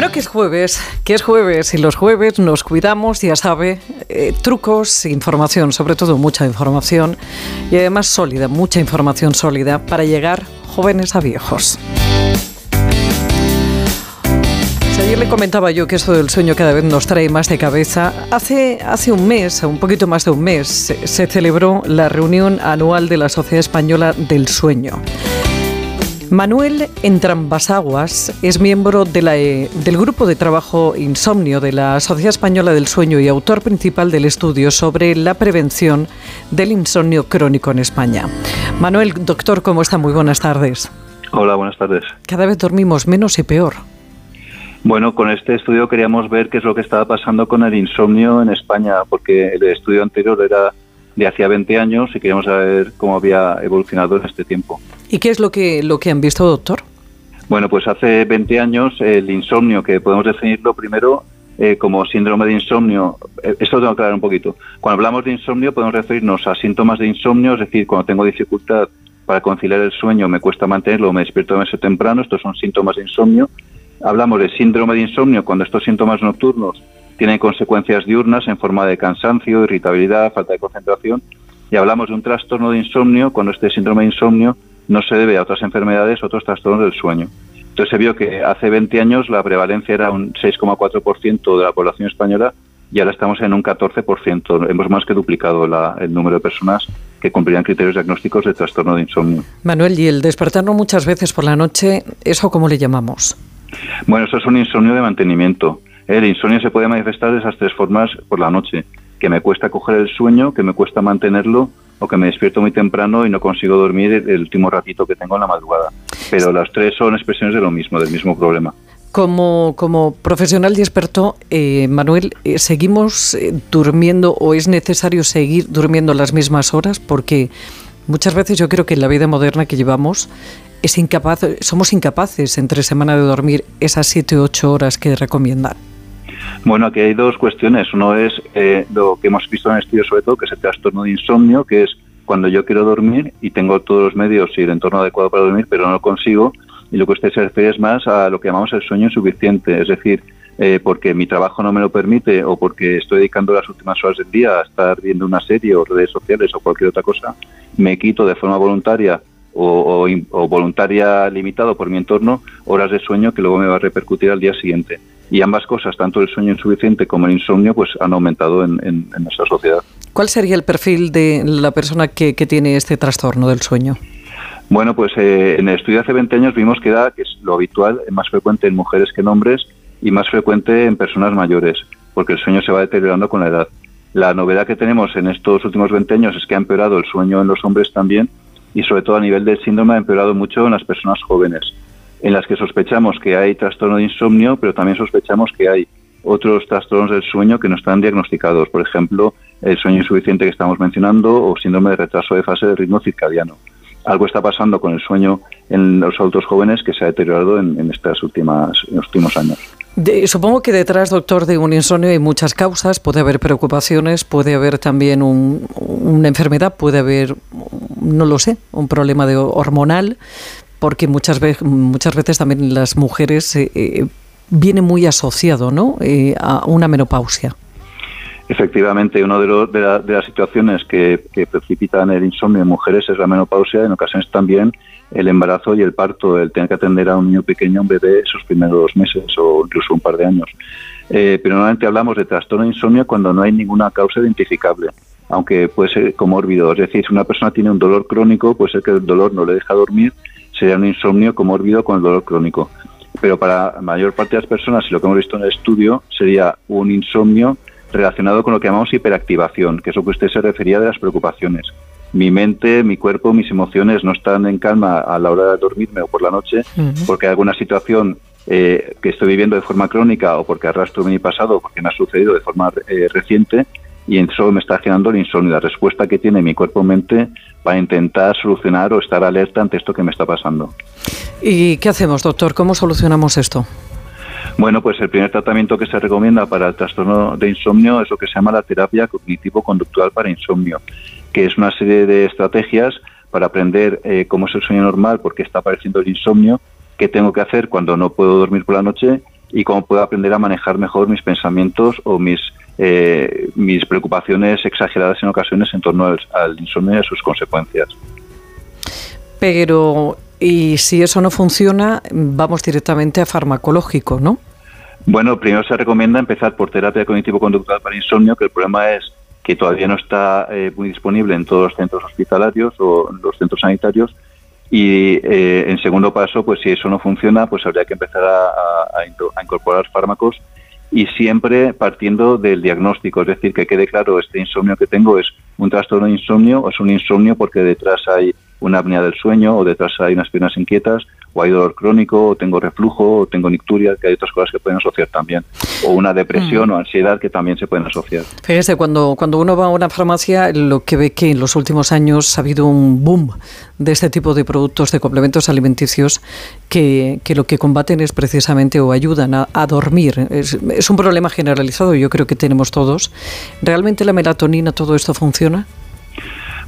Bueno, que es jueves, que es jueves y los jueves nos cuidamos, ya sabe, eh, trucos, información, sobre todo mucha información y además sólida, mucha información sólida para llegar jóvenes a viejos. ayer le comentaba yo que esto del sueño cada vez nos trae más de cabeza. Hace, hace un mes, un poquito más de un mes, se celebró la reunión anual de la Sociedad Española del Sueño. Manuel Entrambasaguas es miembro de la, del grupo de trabajo Insomnio de la Sociedad Española del Sueño y autor principal del estudio sobre la prevención del insomnio crónico en España. Manuel, doctor, ¿cómo está? Muy buenas tardes. Hola, buenas tardes. Cada vez dormimos menos y peor. Bueno, con este estudio queríamos ver qué es lo que estaba pasando con el insomnio en España, porque el estudio anterior era de hacía 20 años y queríamos saber cómo había evolucionado en este tiempo. ¿Y qué es lo que, lo que han visto, doctor? Bueno, pues hace 20 años el insomnio, que podemos definirlo primero eh, como síndrome de insomnio, eh, esto lo tengo que aclarar un poquito. Cuando hablamos de insomnio podemos referirnos a síntomas de insomnio, es decir, cuando tengo dificultad para conciliar el sueño, me cuesta mantenerlo, me despierto demasiado temprano, estos son síntomas de insomnio. Hablamos de síndrome de insomnio cuando estos síntomas nocturnos tienen consecuencias diurnas en forma de cansancio, irritabilidad, falta de concentración. Y hablamos de un trastorno de insomnio cuando este síndrome de insomnio no se debe a otras enfermedades, otros trastornos del sueño. Entonces se vio que hace 20 años la prevalencia era un 6,4% de la población española y ahora estamos en un 14%. Hemos más que duplicado el número de personas que cumplían criterios diagnósticos de trastorno de insomnio. Manuel, y el despertarnos muchas veces por la noche, ¿eso cómo le llamamos? Bueno, eso es un insomnio de mantenimiento. El insomnio se puede manifestar de esas tres formas por la noche, que me cuesta coger el sueño, que me cuesta mantenerlo o que me despierto muy temprano y no consigo dormir el último ratito que tengo en la madrugada. Pero las tres son expresiones de lo mismo, del mismo problema. Como, como profesional y experto, eh, Manuel, eh, ¿seguimos eh, durmiendo o es necesario seguir durmiendo las mismas horas? Porque muchas veces yo creo que en la vida moderna que llevamos es incapaz, somos incapaces entre semana de dormir esas siete o ocho horas que recomiendan. Bueno, aquí hay dos cuestiones. Uno es eh, lo que hemos visto en el estudio sobre todo, que es el trastorno de insomnio, que es cuando yo quiero dormir y tengo todos los medios y el entorno adecuado para dormir, pero no lo consigo. Y lo que usted se refiere es más a lo que llamamos el sueño insuficiente, es decir, eh, porque mi trabajo no me lo permite o porque estoy dedicando las últimas horas del día a estar viendo una serie o redes sociales o cualquier otra cosa, me quito de forma voluntaria o, o, voluntaria limitado por mi entorno horas de sueño que luego me va a repercutir al día siguiente y ambas cosas, tanto el sueño insuficiente como el insomnio, pues han aumentado en, nuestra sociedad. ¿Cuál sería el perfil de la persona que, tiene este trastorno del sueño? Bueno, pues eh, en el estudio hace 20 años vimos que era que es lo habitual, más frecuente en mujeres que en hombres y más frecuente en personas mayores, porque el sueño se va deteriorando con la edad. La novedad que tenemos en estos últimos 20 años es que ha empeorado el sueño en los hombres también y sobre todo a nivel del síndrome ha empeorado mucho en las personas jóvenes en las que sospechamos que hay trastorno de insomnio, pero también sospechamos que hay otros trastornos del sueño que no están diagnosticados, por ejemplo, el sueño insuficiente que estamos mencionando o síndrome de retraso de fase de ritmo circadiano. Algo está pasando con el sueño en los adultos jóvenes que se ha deteriorado en, estas últimas, los últimos años. supongo que detrás, doctor, de un insomnio hay muchas causas. Puede haber preocupaciones, puede haber también una enfermedad, puede haber, no lo sé, un problema de hormonal porque muchas veces, muchas veces también las mujeres eh, eh, viene muy asociado ¿no? Eh, a una menopausia. Efectivamente, una de, las situaciones que, precipitan el insomnio en mujeres es la menopausia, en ocasiones también el embarazo y el parto, el tener que atender a un niño pequeño, un bebé, esos primeros meses o incluso un par de años. pero normalmente hablamos de trastorno de insomnio cuando no hay ninguna causa identificable, aunque puede ser comórbido. Es decir, si una persona tiene un dolor crónico, puede ser que el dolor no le deja dormir sería un insomnio comórbido con el dolor crónico. Pero para la mayor parte de las personas, y lo que hemos visto en el estudio, sería un insomnio relacionado con lo que llamamos hiperactivación, que es lo que usted se refería de las preocupaciones. Mi mente, mi cuerpo, mis emociones no están en calma a la hora de dormirme o por la noche porque hay alguna situación eh, que estoy viviendo de forma crónica o porque arrastro mi pasado o porque me ha sucedido de forma eh, reciente y eso me está generando el insomnio, la respuesta que tiene mi cuerpo-mente para intentar solucionar o estar alerta ante esto que me está pasando. ¿Y qué hacemos, doctor? ¿Cómo solucionamos esto? Bueno, pues el primer tratamiento que se recomienda para el trastorno de insomnio es lo que se llama la terapia cognitivo-conductual para insomnio, que es una serie de estrategias para aprender eh, cómo es el sueño normal, por qué está apareciendo el insomnio, qué tengo que hacer cuando no puedo dormir por la noche y cómo puedo aprender a manejar mejor mis pensamientos o mis eh, mis preocupaciones exageradas en ocasiones en torno al, insomnio y a sus consecuencias. Pero, y si eso no funciona, vamos directamente a farmacológico, ¿no? Bueno, primero se recomienda empezar por terapia cognitivo-conductual para insomnio, que el problema es que todavía no está eh, muy disponible en todos los centros hospitalarios o los centros sanitarios. Y eh, en segundo paso, pues si eso no funciona, pues habría que empezar a incorporar fármacos y siempre partiendo del diagnóstico, es decir, que quede claro, este insomnio que tengo es un trastorno de insomnio o es un insomnio porque detrás hay una apnea del sueño o detrás hay unas piernas inquietas o hay dolor crónico o tengo reflujo o tengo nicturia, que hay otras cosas que pueden asociar también, o una depresión mm. o ansiedad que también se pueden asociar. Fíjese, cuando, cuando uno va a una farmacia, lo que ve que en los últimos años ha habido un boom de este tipo de productos, de complementos alimenticios, que, que lo que combaten es precisamente o ayudan a, a dormir. Es, es un problema generalizado, yo creo que tenemos todos. ¿Realmente la melatonina, todo esto funciona?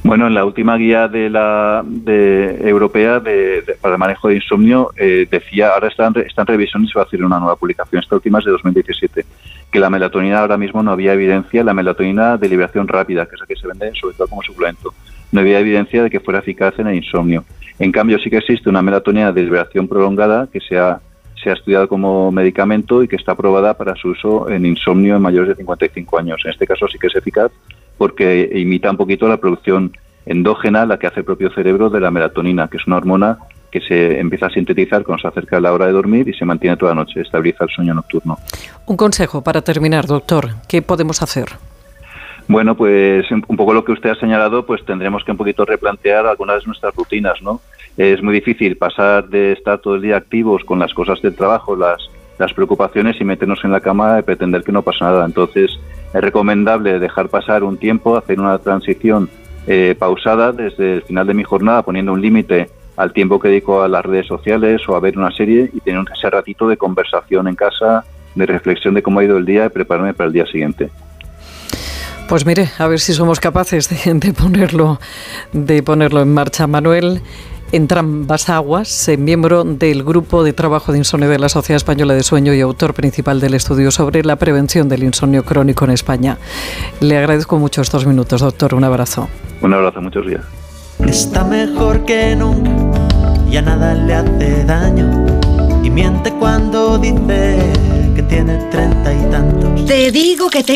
Bueno, en la última guía de la de, europea de, para el manejo de insomnio eh, decía, ahora está en, está en revisión y se va a hacer una nueva publicación, esta última es de 2017, que la melatonina ahora mismo no había evidencia, la melatonina de liberación rápida, que es la que se vende sobre todo como suplemento, no había evidencia de que fuera eficaz en el insomnio. En cambio, sí que existe una melatonina de liberación prolongada que se ha, se ha estudiado como medicamento y que está aprobada para su uso en insomnio en mayores de 55 años. En este caso sí que es eficaz porque imita un poquito la producción endógena, la que hace el propio cerebro de la melatonina, que es una hormona que se empieza a sintetizar cuando se acerca la hora de dormir y se mantiene toda la noche, estabiliza el sueño nocturno. Un consejo para terminar, doctor, ¿qué podemos hacer? Bueno, pues un poco lo que usted ha señalado, pues tendremos que un poquito replantear algunas de nuestras rutinas, ¿no? Es muy difícil pasar de estar todo el día activos con las cosas del trabajo, las, las preocupaciones y meternos en la cama y pretender que no pasa nada. Entonces, es recomendable dejar pasar un tiempo, hacer una transición eh, pausada desde el final de mi jornada, poniendo un límite al tiempo que dedico a las redes sociales o a ver una serie y tener ese ratito de conversación en casa, de reflexión de cómo ha ido el día y prepararme para el día siguiente. Pues mire, a ver si somos capaces de, ponerlo, de ponerlo en marcha, Manuel ambas Aguas, miembro del Grupo de Trabajo de Insomnio de la Sociedad Española de Sueño y autor principal del estudio sobre la prevención del insomnio crónico en España. Le agradezco mucho estos minutos, doctor. Un abrazo. Un abrazo, muchos días. Está mejor que nunca, ya nada le hace daño. Y miente cuando dice que tiene treinta y tantos. Te digo que te